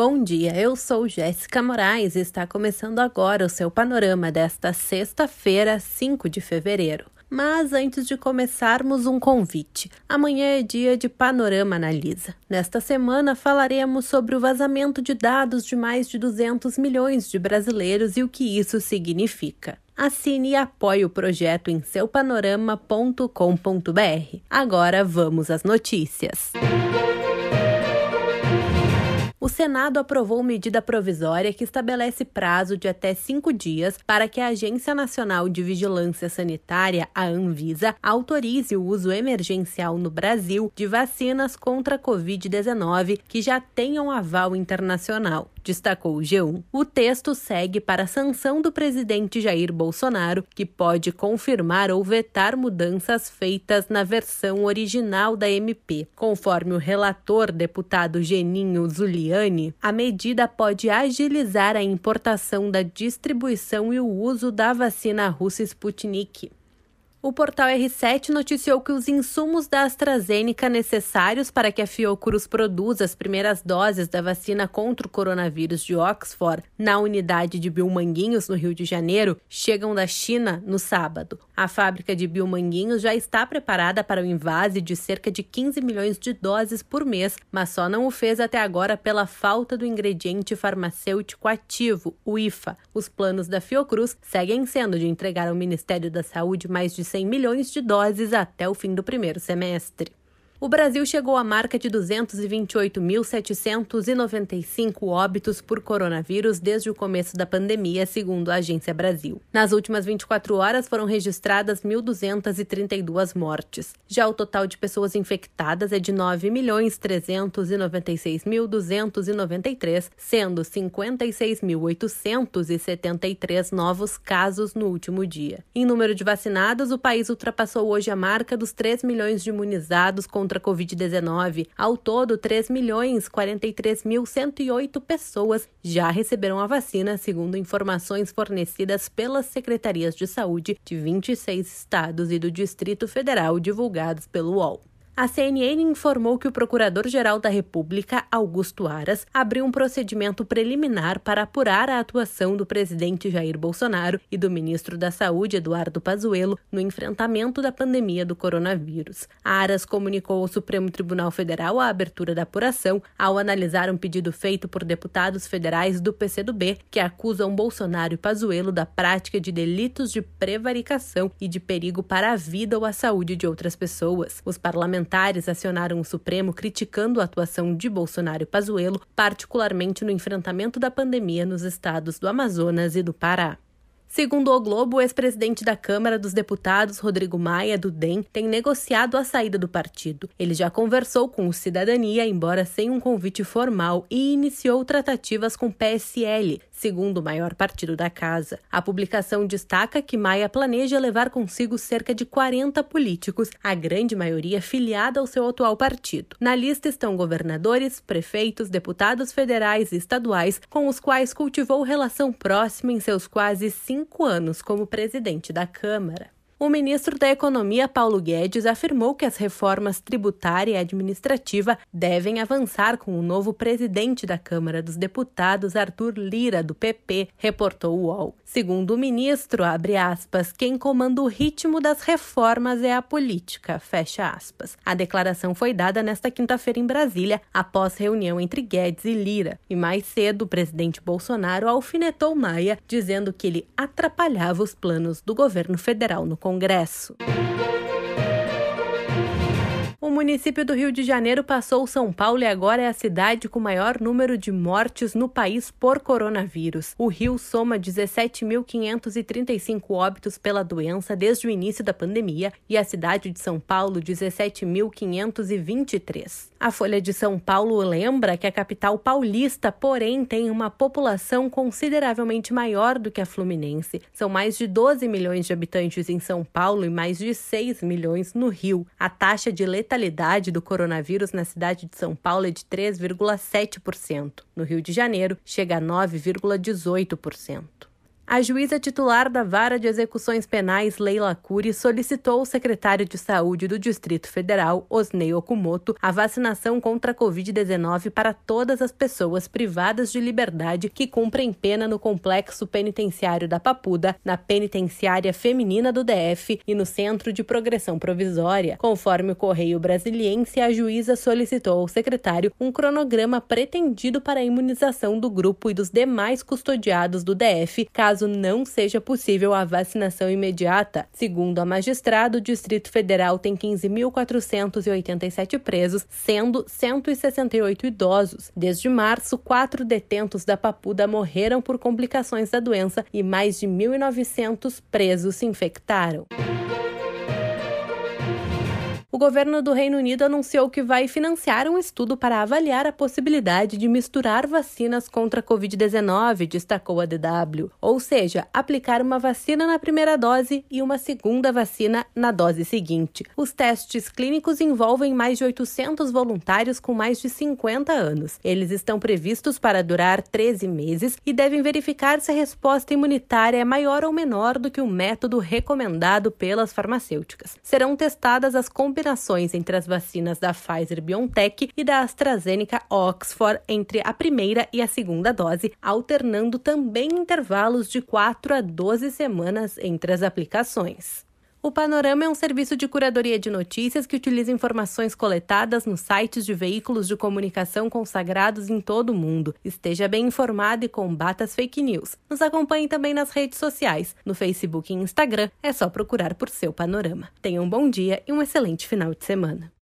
Bom dia, eu sou Jéssica Moraes e está começando agora o seu panorama desta sexta-feira, 5 de fevereiro. Mas antes de começarmos, um convite. Amanhã é dia de Panorama Analisa. Nesta semana falaremos sobre o vazamento de dados de mais de 200 milhões de brasileiros e o que isso significa. Assine e apoie o projeto em seupanorama.com.br. Agora vamos às notícias. Música o Senado aprovou medida provisória que estabelece prazo de até cinco dias para que a Agência Nacional de Vigilância Sanitária, a Anvisa, autorize o uso emergencial no Brasil de vacinas contra a Covid-19 que já tenham aval internacional destacou o G1. O texto segue para a sanção do presidente Jair Bolsonaro, que pode confirmar ou vetar mudanças feitas na versão original da MP. Conforme o relator deputado Geninho Zuliani, a medida pode agilizar a importação da distribuição e o uso da vacina russa Sputnik. O portal R7 noticiou que os insumos da AstraZeneca necessários para que a Fiocruz produza as primeiras doses da vacina contra o coronavírus de Oxford na unidade de Biomanguinhos, no Rio de Janeiro, chegam da China no sábado. A fábrica de Biomanguinhos já está preparada para o invase de cerca de 15 milhões de doses por mês, mas só não o fez até agora pela falta do ingrediente farmacêutico ativo, o IFA. Os planos da Fiocruz seguem sendo de entregar ao Ministério da Saúde mais de 100 milhões de doses até o fim do primeiro semestre. O Brasil chegou à marca de 228.795 óbitos por coronavírus desde o começo da pandemia, segundo a Agência Brasil. Nas últimas 24 horas foram registradas 1.232 mortes. Já o total de pessoas infectadas é de 9.396.293, sendo 56.873 novos casos no último dia. Em número de vacinados, o país ultrapassou hoje a marca dos 3 milhões de imunizados com contra a Covid-19. Ao todo, 3 milhões 43 mil 108 pessoas já receberam a vacina, segundo informações fornecidas pelas secretarias de saúde de 26 estados e do Distrito Federal divulgados pelo UOL. A CNN informou que o Procurador-Geral da República, Augusto Aras, abriu um procedimento preliminar para apurar a atuação do presidente Jair Bolsonaro e do ministro da Saúde, Eduardo Pazuello, no enfrentamento da pandemia do coronavírus. Aras comunicou ao Supremo Tribunal Federal a abertura da apuração ao analisar um pedido feito por deputados federais do PCdoB que acusam Bolsonaro e Pazuello da prática de delitos de prevaricação e de perigo para a vida ou a saúde de outras pessoas. Os parlamentares parlamentares acionaram o Supremo criticando a atuação de Bolsonaro e Pazuello, particularmente no enfrentamento da pandemia nos estados do Amazonas e do Pará. Segundo o Globo, o ex-presidente da Câmara dos Deputados, Rodrigo Maia, do DEM, tem negociado a saída do partido. Ele já conversou com o Cidadania, embora sem um convite formal, e iniciou tratativas com PSL, segundo o maior partido da casa. A publicação destaca que Maia planeja levar consigo cerca de 40 políticos, a grande maioria filiada ao seu atual partido. Na lista estão governadores, prefeitos, deputados federais e estaduais, com os quais cultivou relação próxima em seus quase cinco anos como presidente da Câmara. O ministro da Economia, Paulo Guedes, afirmou que as reformas tributária e administrativa devem avançar com o novo presidente da Câmara dos Deputados, Arthur Lira, do PP, reportou o UOL. Segundo o ministro, abre aspas, quem comanda o ritmo das reformas é a política, fecha aspas. A declaração foi dada nesta quinta-feira em Brasília, após reunião entre Guedes e Lira. E mais cedo, o presidente Bolsonaro alfinetou Maia, dizendo que ele atrapalhava os planos do governo federal no. Congresso. O município do Rio de Janeiro passou São Paulo e agora é a cidade com maior número de mortes no país por coronavírus. O Rio soma 17.535 óbitos pela doença desde o início da pandemia e a cidade de São Paulo 17.523. A Folha de São Paulo lembra que a capital paulista, porém, tem uma população consideravelmente maior do que a fluminense. São mais de 12 milhões de habitantes em São Paulo e mais de 6 milhões no Rio. A taxa de letalidade letalidade do coronavírus na cidade de São Paulo é de 3,7%. No Rio de Janeiro, chega a 9,18%. A juíza titular da Vara de Execuções Penais, Leila Cury, solicitou ao secretário de Saúde do Distrito Federal, Osnei Okumoto, a vacinação contra a Covid-19 para todas as pessoas privadas de liberdade que cumprem pena no complexo penitenciário da Papuda, na penitenciária feminina do DF e no Centro de Progressão Provisória. Conforme o Correio Brasiliense, a juíza solicitou ao secretário um cronograma pretendido para a imunização do grupo e dos demais custodiados do DF, caso caso não seja possível a vacinação imediata. Segundo a magistrada, o Distrito Federal tem 15.487 presos, sendo 168 idosos. Desde março, quatro detentos da Papuda morreram por complicações da doença e mais de 1.900 presos se infectaram. O governo do Reino Unido anunciou que vai financiar um estudo para avaliar a possibilidade de misturar vacinas contra a Covid-19, destacou a DW. Ou seja, aplicar uma vacina na primeira dose e uma segunda vacina na dose seguinte. Os testes clínicos envolvem mais de 800 voluntários com mais de 50 anos. Eles estão previstos para durar 13 meses e devem verificar se a resposta imunitária é maior ou menor do que o método recomendado pelas farmacêuticas. Serão testadas as combinações combinações entre as vacinas da Pfizer BioNTech e da AstraZeneca Oxford entre a primeira e a segunda dose, alternando também intervalos de 4 a 12 semanas entre as aplicações. O Panorama é um serviço de curadoria de notícias que utiliza informações coletadas nos sites de veículos de comunicação consagrados em todo o mundo. Esteja bem informado e combata as fake news. Nos acompanhe também nas redes sociais. No Facebook e Instagram é só procurar por seu Panorama. Tenha um bom dia e um excelente final de semana.